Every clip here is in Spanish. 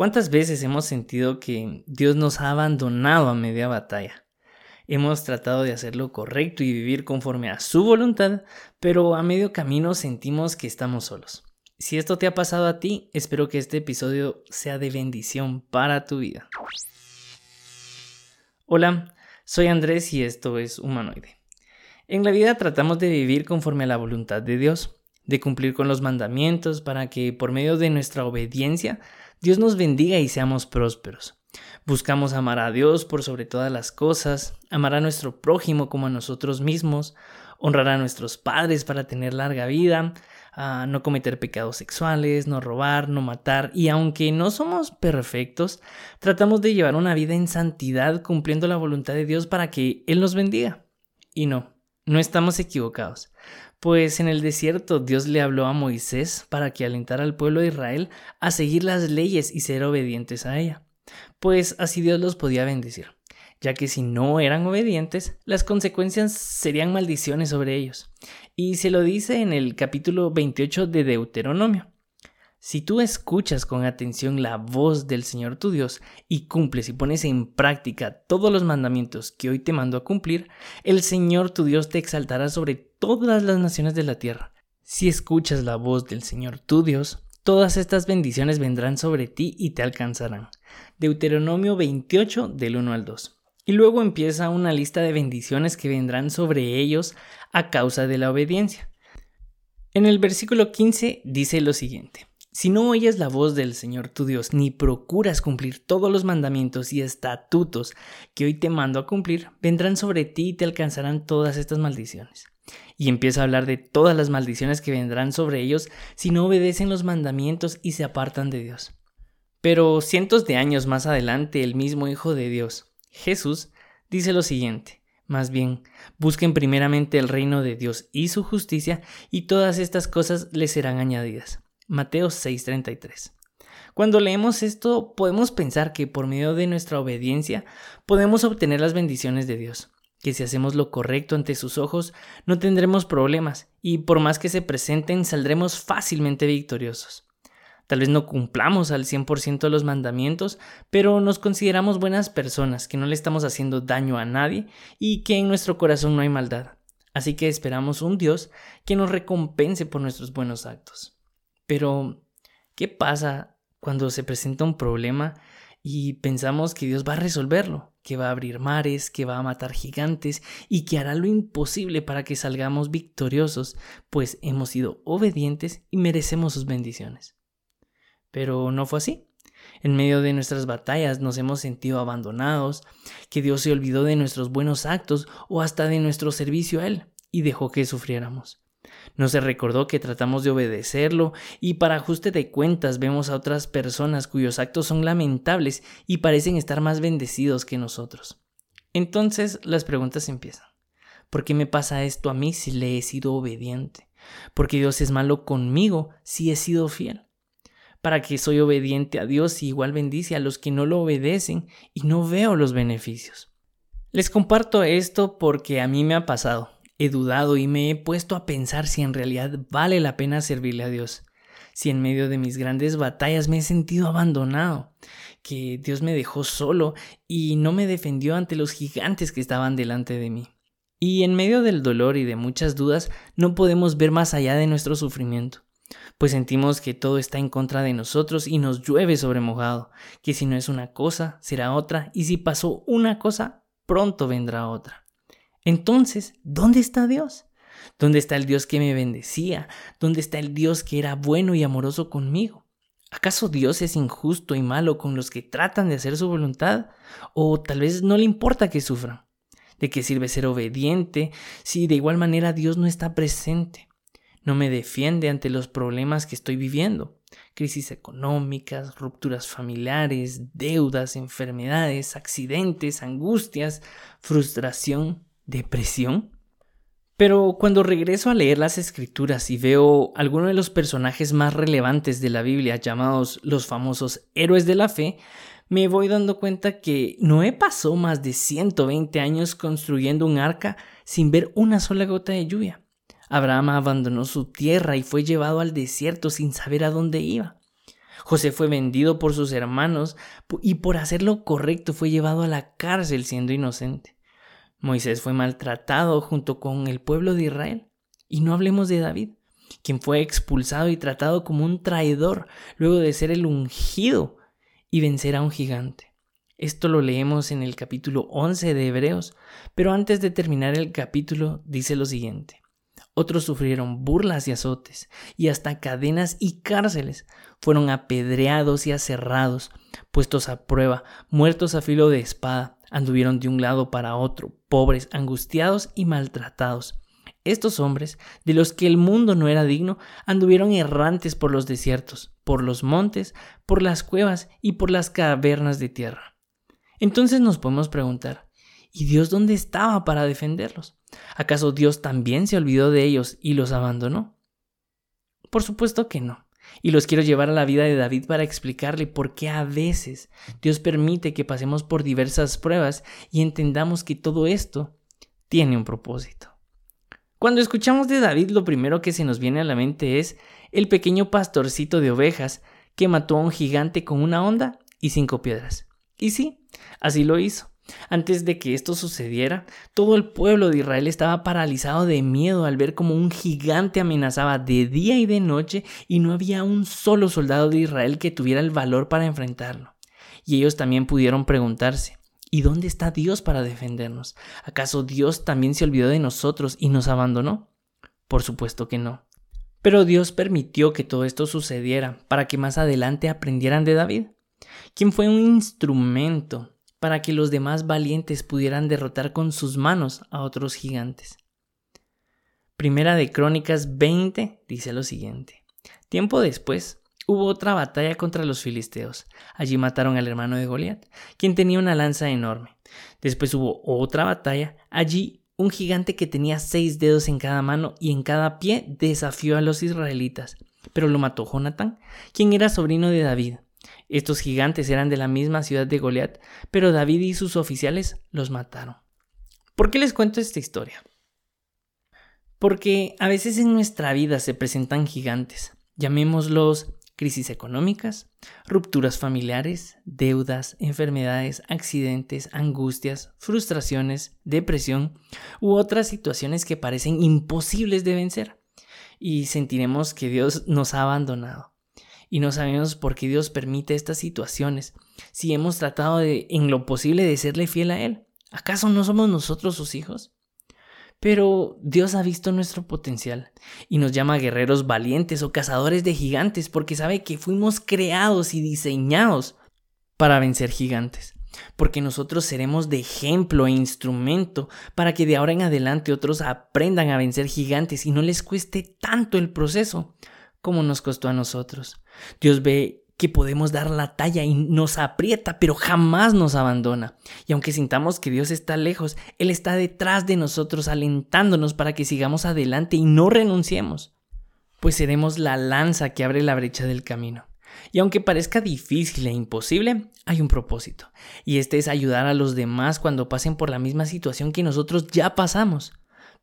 ¿Cuántas veces hemos sentido que Dios nos ha abandonado a media batalla? Hemos tratado de hacer lo correcto y vivir conforme a su voluntad, pero a medio camino sentimos que estamos solos. Si esto te ha pasado a ti, espero que este episodio sea de bendición para tu vida. Hola, soy Andrés y esto es Humanoide. En la vida tratamos de vivir conforme a la voluntad de Dios, de cumplir con los mandamientos para que por medio de nuestra obediencia Dios nos bendiga y seamos prósperos. Buscamos amar a Dios por sobre todas las cosas, amar a nuestro prójimo como a nosotros mismos, honrar a nuestros padres para tener larga vida, no cometer pecados sexuales, no robar, no matar, y aunque no somos perfectos, tratamos de llevar una vida en santidad cumpliendo la voluntad de Dios para que Él nos bendiga. Y no, no estamos equivocados. Pues en el desierto Dios le habló a Moisés para que alentara al pueblo de Israel a seguir las leyes y ser obedientes a ella, pues así Dios los podía bendecir, ya que si no eran obedientes, las consecuencias serían maldiciones sobre ellos. Y se lo dice en el capítulo 28 de Deuteronomio. Si tú escuchas con atención la voz del Señor tu Dios y cumples y pones en práctica todos los mandamientos que hoy te mando a cumplir, el Señor tu Dios te exaltará sobre todas las naciones de la tierra. Si escuchas la voz del Señor tu Dios, todas estas bendiciones vendrán sobre ti y te alcanzarán. Deuteronomio 28 del 1 al 2. Y luego empieza una lista de bendiciones que vendrán sobre ellos a causa de la obediencia. En el versículo 15 dice lo siguiente. Si no oyes la voz del Señor tu Dios, ni procuras cumplir todos los mandamientos y estatutos que hoy te mando a cumplir, vendrán sobre ti y te alcanzarán todas estas maldiciones. Y empieza a hablar de todas las maldiciones que vendrán sobre ellos si no obedecen los mandamientos y se apartan de Dios. Pero cientos de años más adelante, el mismo Hijo de Dios, Jesús, dice lo siguiente. Más bien, busquen primeramente el reino de Dios y su justicia, y todas estas cosas les serán añadidas. Mateo 6:33. Cuando leemos esto, podemos pensar que por medio de nuestra obediencia podemos obtener las bendiciones de Dios, que si hacemos lo correcto ante sus ojos no tendremos problemas y por más que se presenten saldremos fácilmente victoriosos. Tal vez no cumplamos al 100% los mandamientos, pero nos consideramos buenas personas, que no le estamos haciendo daño a nadie y que en nuestro corazón no hay maldad. Así que esperamos un Dios que nos recompense por nuestros buenos actos. Pero, ¿qué pasa cuando se presenta un problema y pensamos que Dios va a resolverlo, que va a abrir mares, que va a matar gigantes y que hará lo imposible para que salgamos victoriosos, pues hemos sido obedientes y merecemos sus bendiciones? Pero no fue así. En medio de nuestras batallas nos hemos sentido abandonados, que Dios se olvidó de nuestros buenos actos o hasta de nuestro servicio a Él y dejó que sufriéramos. No se recordó que tratamos de obedecerlo y para ajuste de cuentas vemos a otras personas cuyos actos son lamentables y parecen estar más bendecidos que nosotros. Entonces las preguntas empiezan. ¿Por qué me pasa esto a mí si le he sido obediente? ¿Por qué Dios es malo conmigo si he sido fiel? ¿Para qué soy obediente a Dios y igual bendice a los que no lo obedecen y no veo los beneficios? Les comparto esto porque a mí me ha pasado he dudado y me he puesto a pensar si en realidad vale la pena servirle a Dios, si en medio de mis grandes batallas me he sentido abandonado, que Dios me dejó solo y no me defendió ante los gigantes que estaban delante de mí. Y en medio del dolor y de muchas dudas no podemos ver más allá de nuestro sufrimiento, pues sentimos que todo está en contra de nosotros y nos llueve sobre mojado, que si no es una cosa, será otra, y si pasó una cosa, pronto vendrá otra. Entonces, ¿dónde está Dios? ¿Dónde está el Dios que me bendecía? ¿Dónde está el Dios que era bueno y amoroso conmigo? ¿Acaso Dios es injusto y malo con los que tratan de hacer su voluntad? ¿O tal vez no le importa que sufran? ¿De qué sirve ser obediente si de igual manera Dios no está presente? No me defiende ante los problemas que estoy viviendo. Crisis económicas, rupturas familiares, deudas, enfermedades, accidentes, angustias, frustración depresión? Pero cuando regreso a leer las escrituras y veo algunos de los personajes más relevantes de la Biblia llamados los famosos héroes de la fe, me voy dando cuenta que Noé pasó más de 120 años construyendo un arca sin ver una sola gota de lluvia. Abraham abandonó su tierra y fue llevado al desierto sin saber a dónde iba. José fue vendido por sus hermanos y por hacer lo correcto fue llevado a la cárcel siendo inocente. Moisés fue maltratado junto con el pueblo de Israel. Y no hablemos de David, quien fue expulsado y tratado como un traidor luego de ser el ungido y vencer a un gigante. Esto lo leemos en el capítulo 11 de Hebreos, pero antes de terminar el capítulo dice lo siguiente. Otros sufrieron burlas y azotes, y hasta cadenas y cárceles. Fueron apedreados y aserrados, puestos a prueba, muertos a filo de espada. Anduvieron de un lado para otro, pobres, angustiados y maltratados. Estos hombres, de los que el mundo no era digno, anduvieron errantes por los desiertos, por los montes, por las cuevas y por las cavernas de tierra. Entonces nos podemos preguntar, ¿y Dios dónde estaba para defenderlos? ¿Acaso Dios también se olvidó de ellos y los abandonó? Por supuesto que no. Y los quiero llevar a la vida de David para explicarle por qué a veces Dios permite que pasemos por diversas pruebas y entendamos que todo esto tiene un propósito. Cuando escuchamos de David, lo primero que se nos viene a la mente es el pequeño pastorcito de ovejas que mató a un gigante con una onda y cinco piedras. Y sí, así lo hizo. Antes de que esto sucediera, todo el pueblo de Israel estaba paralizado de miedo al ver como un gigante amenazaba de día y de noche y no había un solo soldado de Israel que tuviera el valor para enfrentarlo. Y ellos también pudieron preguntarse, ¿Y dónde está Dios para defendernos? ¿Acaso Dios también se olvidó de nosotros y nos abandonó? Por supuesto que no. Pero Dios permitió que todo esto sucediera para que más adelante aprendieran de David, quien fue un instrumento para que los demás valientes pudieran derrotar con sus manos a otros gigantes. Primera de Crónicas 20 dice lo siguiente. Tiempo después, hubo otra batalla contra los filisteos. Allí mataron al hermano de Goliat, quien tenía una lanza enorme. Después hubo otra batalla. Allí un gigante que tenía seis dedos en cada mano y en cada pie desafió a los israelitas. Pero lo mató Jonatán, quien era sobrino de David. Estos gigantes eran de la misma ciudad de Goliat, pero David y sus oficiales los mataron. ¿Por qué les cuento esta historia? Porque a veces en nuestra vida se presentan gigantes, llamémoslos crisis económicas, rupturas familiares, deudas, enfermedades, accidentes, angustias, frustraciones, depresión u otras situaciones que parecen imposibles de vencer. Y sentiremos que Dios nos ha abandonado. Y no sabemos por qué Dios permite estas situaciones, si hemos tratado de, en lo posible de serle fiel a Él. ¿Acaso no somos nosotros sus hijos? Pero Dios ha visto nuestro potencial y nos llama guerreros valientes o cazadores de gigantes porque sabe que fuimos creados y diseñados para vencer gigantes. Porque nosotros seremos de ejemplo e instrumento para que de ahora en adelante otros aprendan a vencer gigantes y no les cueste tanto el proceso como nos costó a nosotros. Dios ve que podemos dar la talla y nos aprieta, pero jamás nos abandona. Y aunque sintamos que Dios está lejos, Él está detrás de nosotros alentándonos para que sigamos adelante y no renunciemos, pues seremos la lanza que abre la brecha del camino. Y aunque parezca difícil e imposible, hay un propósito, y este es ayudar a los demás cuando pasen por la misma situación que nosotros ya pasamos,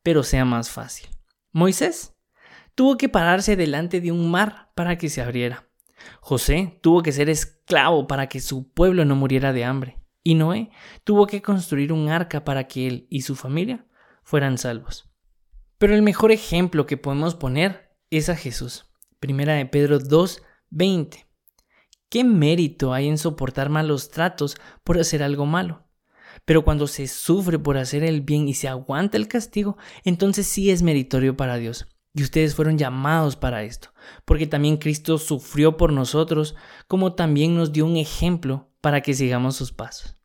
pero sea más fácil. Moisés tuvo que pararse delante de un mar para que se abriera. José tuvo que ser esclavo para que su pueblo no muriera de hambre, y Noé tuvo que construir un arca para que él y su familia fueran salvos. Pero el mejor ejemplo que podemos poner es a Jesús. Primera de Pedro 2, 20. ¿Qué mérito hay en soportar malos tratos por hacer algo malo? Pero cuando se sufre por hacer el bien y se aguanta el castigo, entonces sí es meritorio para Dios. Y ustedes fueron llamados para esto, porque también Cristo sufrió por nosotros, como también nos dio un ejemplo para que sigamos sus pasos.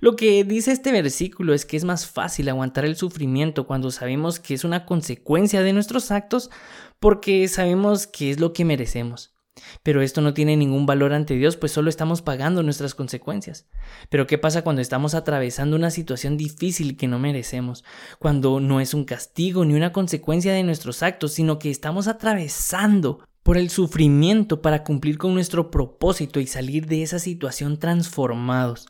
Lo que dice este versículo es que es más fácil aguantar el sufrimiento cuando sabemos que es una consecuencia de nuestros actos, porque sabemos que es lo que merecemos. Pero esto no tiene ningún valor ante Dios, pues solo estamos pagando nuestras consecuencias. Pero ¿qué pasa cuando estamos atravesando una situación difícil que no merecemos? Cuando no es un castigo ni una consecuencia de nuestros actos, sino que estamos atravesando por el sufrimiento para cumplir con nuestro propósito y salir de esa situación transformados.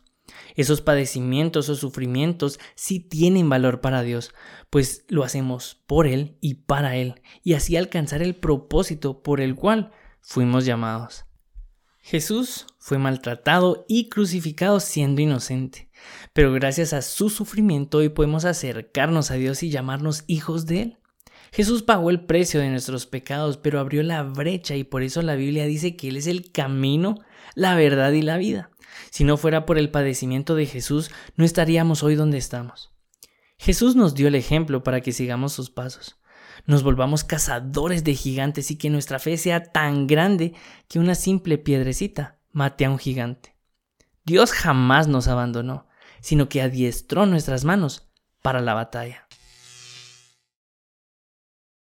Esos padecimientos o sufrimientos sí tienen valor para Dios, pues lo hacemos por Él y para Él, y así alcanzar el propósito por el cual fuimos llamados. Jesús fue maltratado y crucificado siendo inocente, pero gracias a su sufrimiento hoy podemos acercarnos a Dios y llamarnos hijos de Él. Jesús pagó el precio de nuestros pecados, pero abrió la brecha y por eso la Biblia dice que Él es el camino, la verdad y la vida. Si no fuera por el padecimiento de Jesús, no estaríamos hoy donde estamos. Jesús nos dio el ejemplo para que sigamos sus pasos. Nos volvamos cazadores de gigantes y que nuestra fe sea tan grande que una simple piedrecita mate a un gigante. Dios jamás nos abandonó, sino que adiestró nuestras manos para la batalla.